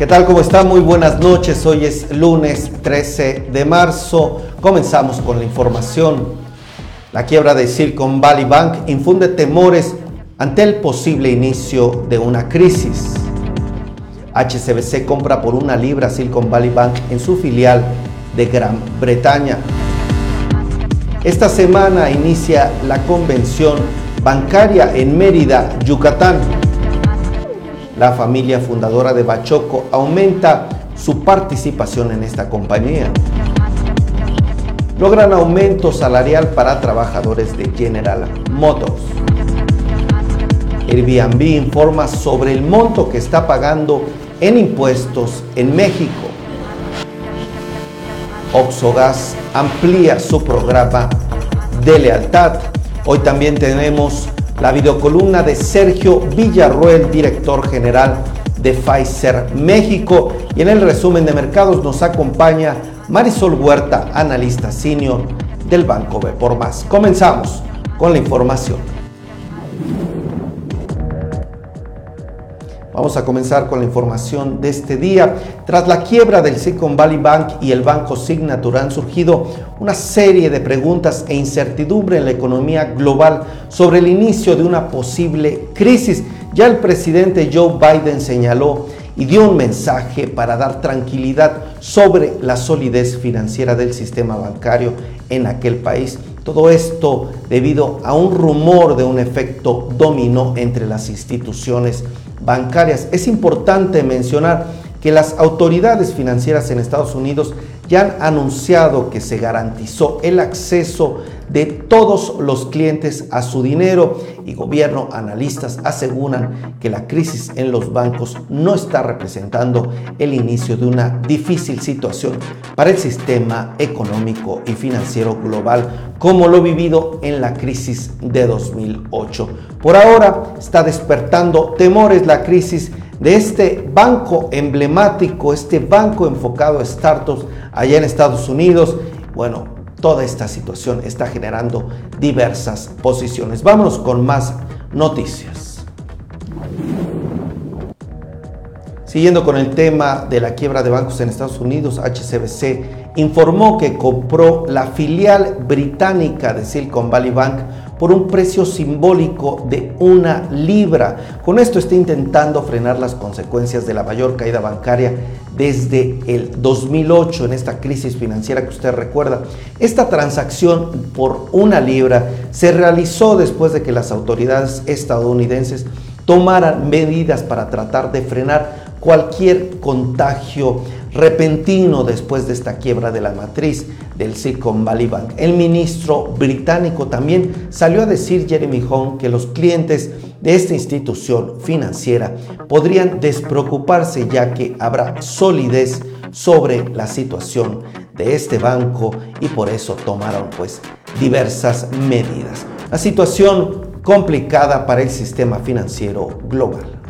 ¿Qué tal? ¿Cómo está? Muy buenas noches. Hoy es lunes 13 de marzo. Comenzamos con la información. La quiebra de Silicon Valley Bank infunde temores ante el posible inicio de una crisis. HCBC compra por una libra Silicon Valley Bank en su filial de Gran Bretaña. Esta semana inicia la convención bancaria en Mérida, Yucatán la familia fundadora de Bachoco aumenta su participación en esta compañía. Logran aumento salarial para trabajadores de General Motors. Airbnb informa sobre el monto que está pagando en impuestos en México. Oxogas amplía su programa de lealtad. Hoy también tenemos la videocolumna de Sergio Villarruel, director general de Pfizer México. Y en el resumen de mercados nos acompaña Marisol Huerta, analista senior del Banco B por Más. Comenzamos con la información. Vamos a comenzar con la información de este día. Tras la quiebra del Silicon Valley Bank y el banco Signature han surgido una serie de preguntas e incertidumbre en la economía global sobre el inicio de una posible crisis. Ya el presidente Joe Biden señaló y dio un mensaje para dar tranquilidad sobre la solidez financiera del sistema bancario en aquel país. Todo esto debido a un rumor de un efecto dominó entre las instituciones bancarias. Es importante mencionar que las autoridades financieras en Estados Unidos ya han anunciado que se garantizó el acceso de todos los clientes a su dinero y gobierno analistas aseguran que la crisis en los bancos no está representando el inicio de una difícil situación para el sistema económico y financiero global como lo vivido en la crisis de 2008. Por ahora está despertando temores la crisis de este banco emblemático, este banco enfocado a startups allá en Estados Unidos. Bueno, toda esta situación está generando diversas posiciones. Vámonos con más noticias. Siguiendo con el tema de la quiebra de bancos en Estados Unidos, HCBC informó que compró la filial británica de Silicon Valley Bank por un precio simbólico de una libra. Con esto está intentando frenar las consecuencias de la mayor caída bancaria desde el 2008 en esta crisis financiera que usted recuerda. Esta transacción por una libra se realizó después de que las autoridades estadounidenses tomaran medidas para tratar de frenar cualquier contagio repentino después de esta quiebra de la matriz del Silicon Valley Bank. El ministro británico también salió a decir, Jeremy Hunt, que los clientes de esta institución financiera podrían despreocuparse ya que habrá solidez sobre la situación de este banco y por eso tomaron pues diversas medidas. La situación complicada para el sistema financiero global.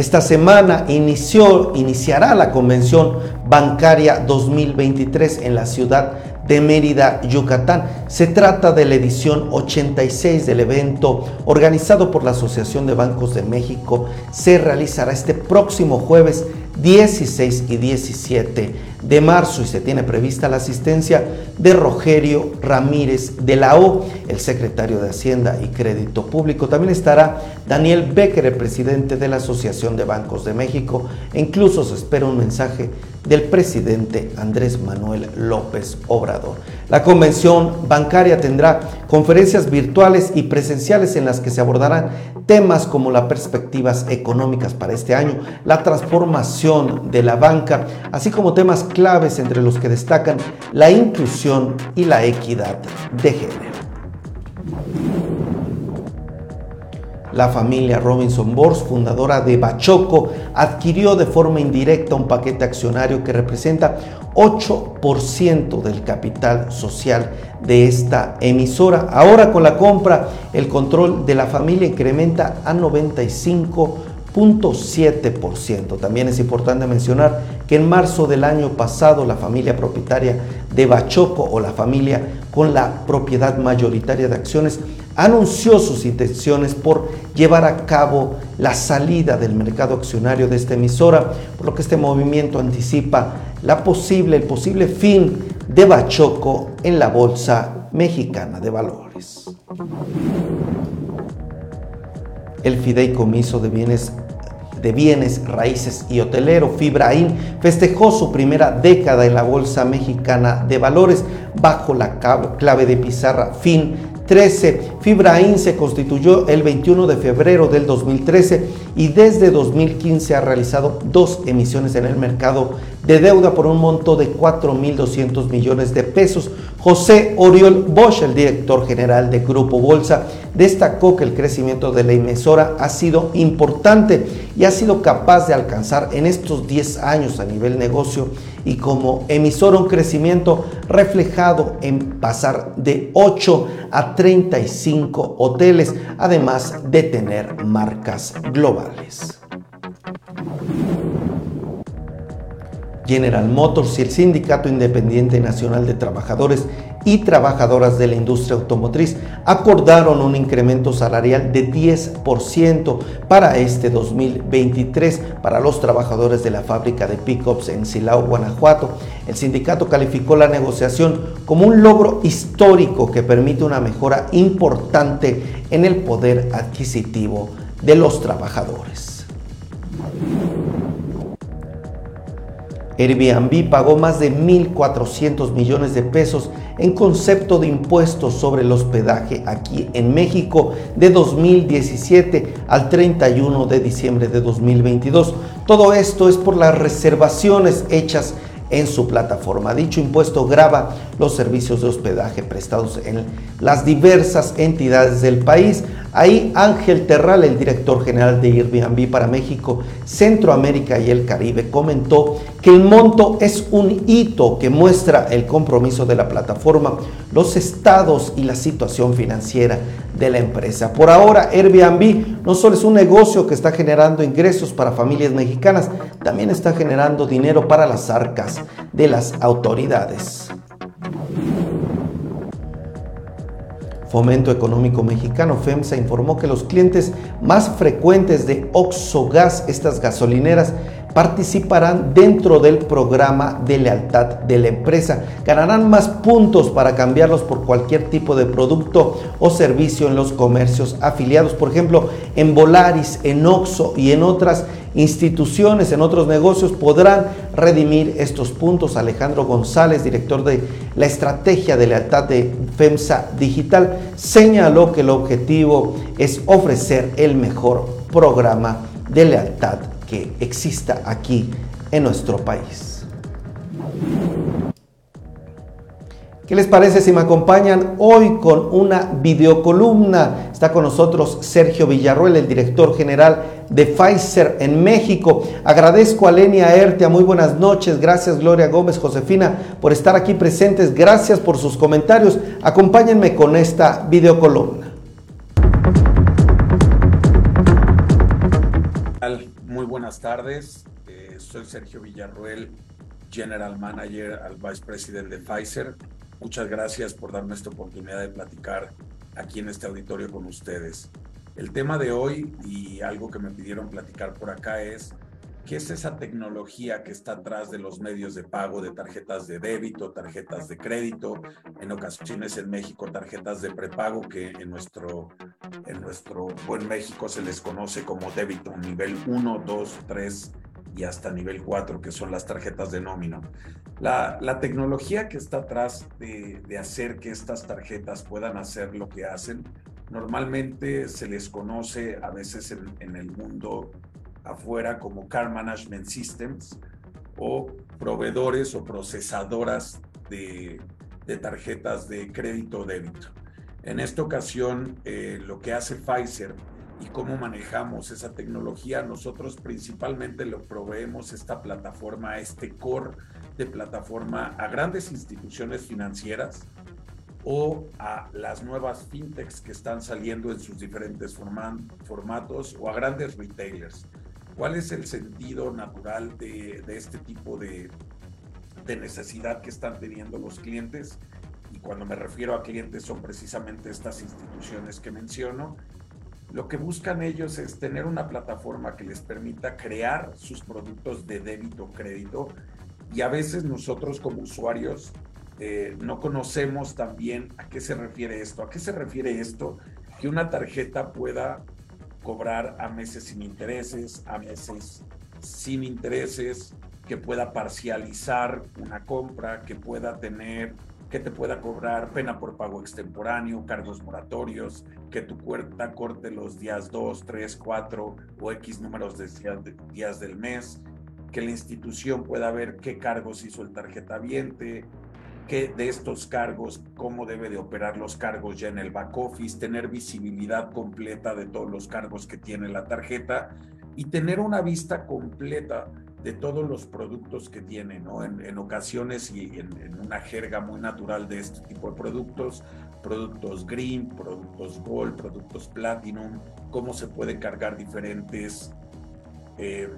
Esta semana inició, iniciará la Convención Bancaria 2023 en la ciudad de Mérida, Yucatán. Se trata de la edición 86 del evento organizado por la Asociación de Bancos de México. Se realizará este próximo jueves 16 y 17 de marzo y se tiene prevista la asistencia de Rogerio Ramírez de la O, el secretario de Hacienda y Crédito Público. También estará Daniel Becker, el presidente de la Asociación de Bancos de México. E incluso se espera un mensaje del presidente Andrés Manuel López Obrador. La convención bancaria tendrá conferencias virtuales y presenciales en las que se abordarán temas como las perspectivas económicas para este año, la transformación de la banca, así como temas claves entre los que destacan la inclusión y la equidad de género. La familia Robinson Bors, fundadora de Bachoco, adquirió de forma indirecta un paquete accionario que representa 8% del capital social de esta emisora. Ahora con la compra, el control de la familia incrementa a 95.7%. También es importante mencionar que en marzo del año pasado la familia propietaria de Bachoco o la familia con la propiedad mayoritaria de acciones anunció sus intenciones por llevar a cabo la salida del mercado accionario de esta emisora, por lo que este movimiento anticipa la posible, el posible fin de Bachoco en la Bolsa Mexicana de Valores. El fideicomiso de bienes de bienes raíces y hotelero, Fibraín, festejó su primera década en la Bolsa Mexicana de Valores bajo la clave de pizarra. FIN 13. Fibraín se constituyó el 21 de febrero del 2013 y desde 2015 ha realizado dos emisiones en el mercado de deuda por un monto de 4.200 millones de pesos. José Oriol Bosch, el director general de Grupo Bolsa, destacó que el crecimiento de la emisora ha sido importante y ha sido capaz de alcanzar en estos 10 años a nivel negocio y como emisora un crecimiento reflejado en pasar de 8 a 35 hoteles, además de tener marcas globales. General Motors y el Sindicato Independiente Nacional de Trabajadores y Trabajadoras de la Industria Automotriz acordaron un incremento salarial de 10% para este 2023 para los trabajadores de la fábrica de pickups en Silao, Guanajuato. El sindicato calificó la negociación como un logro histórico que permite una mejora importante en el poder adquisitivo de los trabajadores. Airbnb pagó más de 1.400 millones de pesos en concepto de impuestos sobre el hospedaje aquí en México de 2017 al 31 de diciembre de 2022. Todo esto es por las reservaciones hechas en su plataforma. Dicho impuesto grava los servicios de hospedaje prestados en las diversas entidades del país. Ahí Ángel Terral, el director general de Airbnb para México, Centroamérica y el Caribe, comentó que el monto es un hito que muestra el compromiso de la plataforma, los estados y la situación financiera de la empresa. Por ahora, Airbnb no solo es un negocio que está generando ingresos para familias mexicanas, también está generando dinero para las arcas de las autoridades. Fomento Económico Mexicano, FEMSA, informó que los clientes más frecuentes de Oxogas, estas gasolineras, participarán dentro del programa de lealtad de la empresa. Ganarán más puntos para cambiarlos por cualquier tipo de producto o servicio en los comercios afiliados. Por ejemplo, en Volaris, en Oxo y en otras instituciones, en otros negocios, podrán redimir estos puntos. Alejandro González, director de la estrategia de lealtad de FEMSA Digital, señaló que el objetivo es ofrecer el mejor programa de lealtad que exista aquí en nuestro país. ¿Qué les parece si me acompañan hoy con una videocolumna? Está con nosotros Sergio Villarruel, el director general de Pfizer en México. Agradezco a Lenia Ertea, muy buenas noches. Gracias Gloria Gómez, Josefina, por estar aquí presentes. Gracias por sus comentarios. Acompáñenme con esta videocolumna. Buenas tardes. Eh, soy Sergio Villarruel, General Manager al Vice President de Pfizer. Muchas gracias por darme esta oportunidad de platicar aquí en este auditorio con ustedes. El tema de hoy y algo que me pidieron platicar por acá es qué es esa tecnología que está atrás de los medios de pago de tarjetas de débito, tarjetas de crédito, en ocasiones en México tarjetas de prepago que en nuestro en nuestro buen México se les conoce como débito nivel 1, 2, 3 y hasta nivel 4, que son las tarjetas de nómina. La, tecnología que está atrás de, hacer que estas tarjetas puedan hacer lo que hacen, normalmente se les conoce a veces en el mundo afuera como Car Management Systems o proveedores o procesadoras de, de tarjetas de crédito o débito. En esta ocasión, eh, lo que hace Pfizer y cómo manejamos esa tecnología. Nosotros principalmente lo proveemos esta plataforma, este core de plataforma a grandes instituciones financieras o a las nuevas fintechs que están saliendo en sus diferentes formatos o a grandes retailers. ¿Cuál es el sentido natural de, de este tipo de, de necesidad que están teniendo los clientes? y cuando me refiero a clientes son precisamente estas instituciones que menciono, lo que buscan ellos es tener una plataforma que les permita crear sus productos de débito crédito y a veces nosotros como usuarios eh, no conocemos también a qué se refiere esto. ¿A qué se refiere esto? Que una tarjeta pueda cobrar a meses sin intereses, a meses sin intereses, que pueda parcializar una compra, que pueda tener, que te pueda cobrar pena por pago extemporáneo, cargos moratorios, que tu cuenta corte los días 2, 3, 4 o X números de días del mes, que la institución pueda ver qué cargos hizo el tarjeta viente, qué de estos cargos, cómo debe de operar los cargos ya en el back office, tener visibilidad completa de todos los cargos que tiene la tarjeta y tener una vista completa de todos los productos que tiene, ¿no? En, ocasiones y en, en, una jerga muy natural de este tipo de productos, productos green, productos gold, productos platinum, cómo se pueden cargar diferentes eh,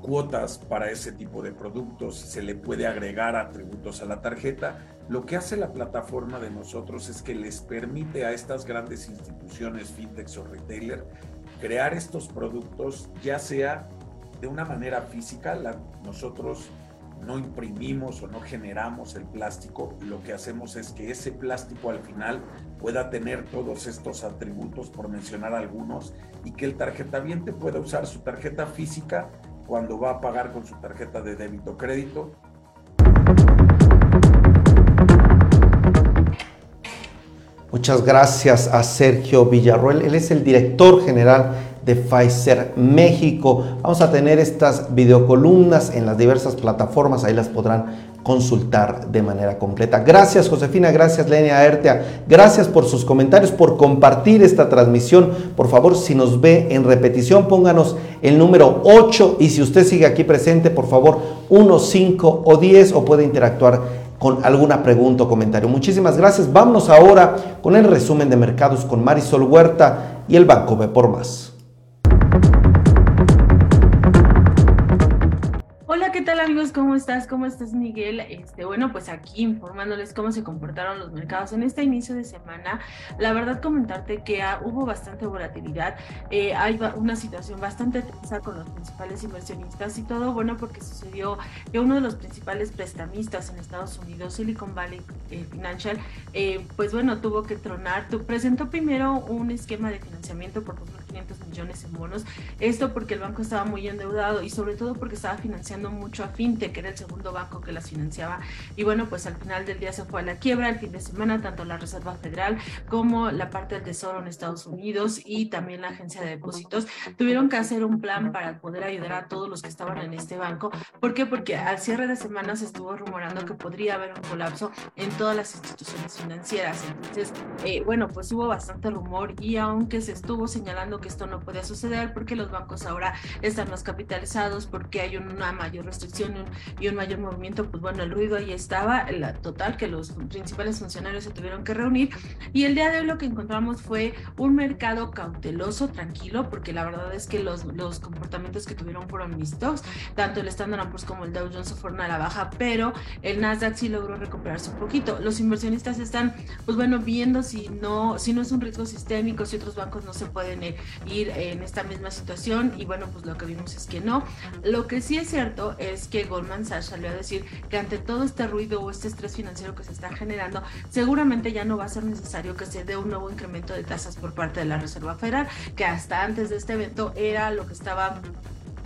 cuotas para ese tipo de productos, se le puede agregar atributos a la tarjeta. Lo que hace la plataforma de nosotros es que les permite a estas grandes instituciones, fintechs o retailer, crear estos productos, ya sea de una manera física, nosotros no imprimimos o no generamos el plástico, lo que hacemos es que ese plástico al final pueda tener todos estos atributos, por mencionar algunos, y que el tarjetaviente pueda usar su tarjeta física cuando va a pagar con su tarjeta de débito o crédito. Muchas gracias a Sergio Villarruel. Él es el director general de Pfizer México. Vamos a tener estas videocolumnas en las diversas plataformas, ahí las podrán consultar de manera completa. Gracias Josefina, gracias Lenia Ertea, gracias por sus comentarios, por compartir esta transmisión. Por favor, si nos ve en repetición, pónganos el número 8 y si usted sigue aquí presente, por favor, 1, 5 o 10 o puede interactuar con alguna pregunta o comentario. Muchísimas gracias. Vámonos ahora con el resumen de mercados con Marisol Huerta y el Banco B por Más. Tal amigos? ¿Cómo estás? ¿Cómo estás, Miguel? Este, bueno, pues aquí informándoles cómo se comportaron los mercados en este inicio de semana. La verdad, comentarte que hubo bastante volatilidad. Eh, hay una situación bastante tensa con los principales inversionistas y todo, bueno, porque sucedió que uno de los principales prestamistas en Estados Unidos, Silicon Valley eh, Financial, eh, pues bueno, tuvo que tronar. Presentó primero un esquema de financiamiento por 2.500 millones en bonos. Esto porque el banco estaba muy endeudado y sobre todo porque estaba financiando mucho a Fintech, que era el segundo banco que las financiaba. Y bueno, pues al final del día se fue a la quiebra. El fin de semana, tanto la Reserva Federal como la parte del Tesoro en Estados Unidos y también la Agencia de Depósitos tuvieron que hacer un plan para poder ayudar a todos los que estaban en este banco. ¿Por qué? Porque al cierre de semana se estuvo rumorando que podría haber un colapso en todas las instituciones financieras. Entonces, eh, bueno, pues hubo bastante rumor y aunque se estuvo señalando que esto no podía suceder porque los bancos ahora están más capitalizados, porque hay una mayor restricción y un mayor movimiento, pues bueno, el ruido ahí estaba, la total que los principales funcionarios se tuvieron que reunir y el día de hoy lo que encontramos fue un mercado cauteloso, tranquilo, porque la verdad es que los, los comportamientos que tuvieron fueron mixtos, tanto el Standard Poor's como el Dow Jones fueron a la baja, pero el Nasdaq sí logró recuperarse un poquito. Los inversionistas están, pues bueno, viendo si no, si no es un riesgo sistémico, si otros bancos no se pueden eh, ir en esta misma situación y bueno, pues lo que vimos es que no. Lo que sí es cierto es que Goldman Sachs salió a decir que ante todo este ruido o este estrés financiero que se está generando, seguramente ya no va a ser necesario que se dé un nuevo incremento de tasas por parte de la Reserva Federal, que hasta antes de este evento era lo que estaba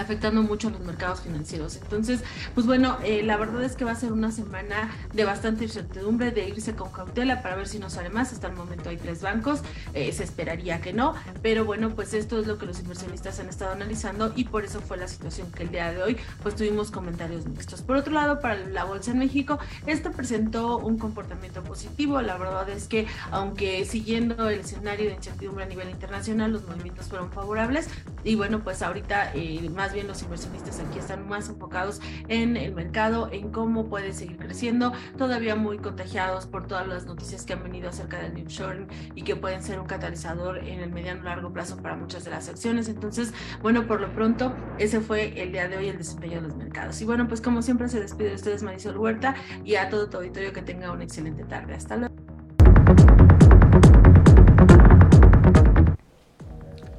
afectando mucho a los mercados financieros. Entonces, pues bueno, eh, la verdad es que va a ser una semana de bastante incertidumbre, de irse con cautela para ver si nos sale más. Hasta el momento hay tres bancos, eh, se esperaría que no, pero bueno, pues esto es lo que los inversionistas han estado analizando y por eso fue la situación que el día de hoy pues tuvimos comentarios mixtos. Por otro lado, para la bolsa en México, esto presentó un comportamiento positivo. La verdad es que aunque siguiendo el escenario de incertidumbre a nivel internacional, los movimientos fueron favorables y bueno, pues ahorita eh, más bien los inversionistas aquí están más enfocados en el mercado, en cómo puede seguir creciendo, todavía muy contagiados por todas las noticias que han venido acerca del nearshoring y que pueden ser un catalizador en el mediano largo plazo para muchas de las acciones. Entonces, bueno, por lo pronto, ese fue el día de hoy el desempeño de los mercados. Y bueno, pues como siempre se despide de ustedes Marisol Huerta y a todo tu auditorio que tenga una excelente tarde. Hasta luego.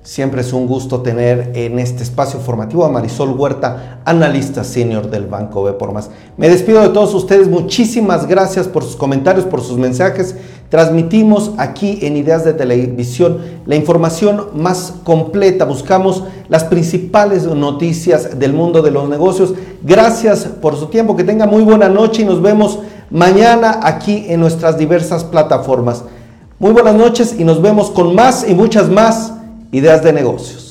Siempre es un gusto tener en este espacio formativo a Marisol Huerta, analista senior del Banco B por Más. Me despido de todos ustedes, muchísimas gracias por sus comentarios, por sus mensajes. Transmitimos aquí en Ideas de Televisión la información más completa, buscamos las principales noticias del mundo de los negocios. Gracias por su tiempo, que tenga muy buena noche y nos vemos mañana aquí en nuestras diversas plataformas. Muy buenas noches y nos vemos con más y muchas más ideas de negocios.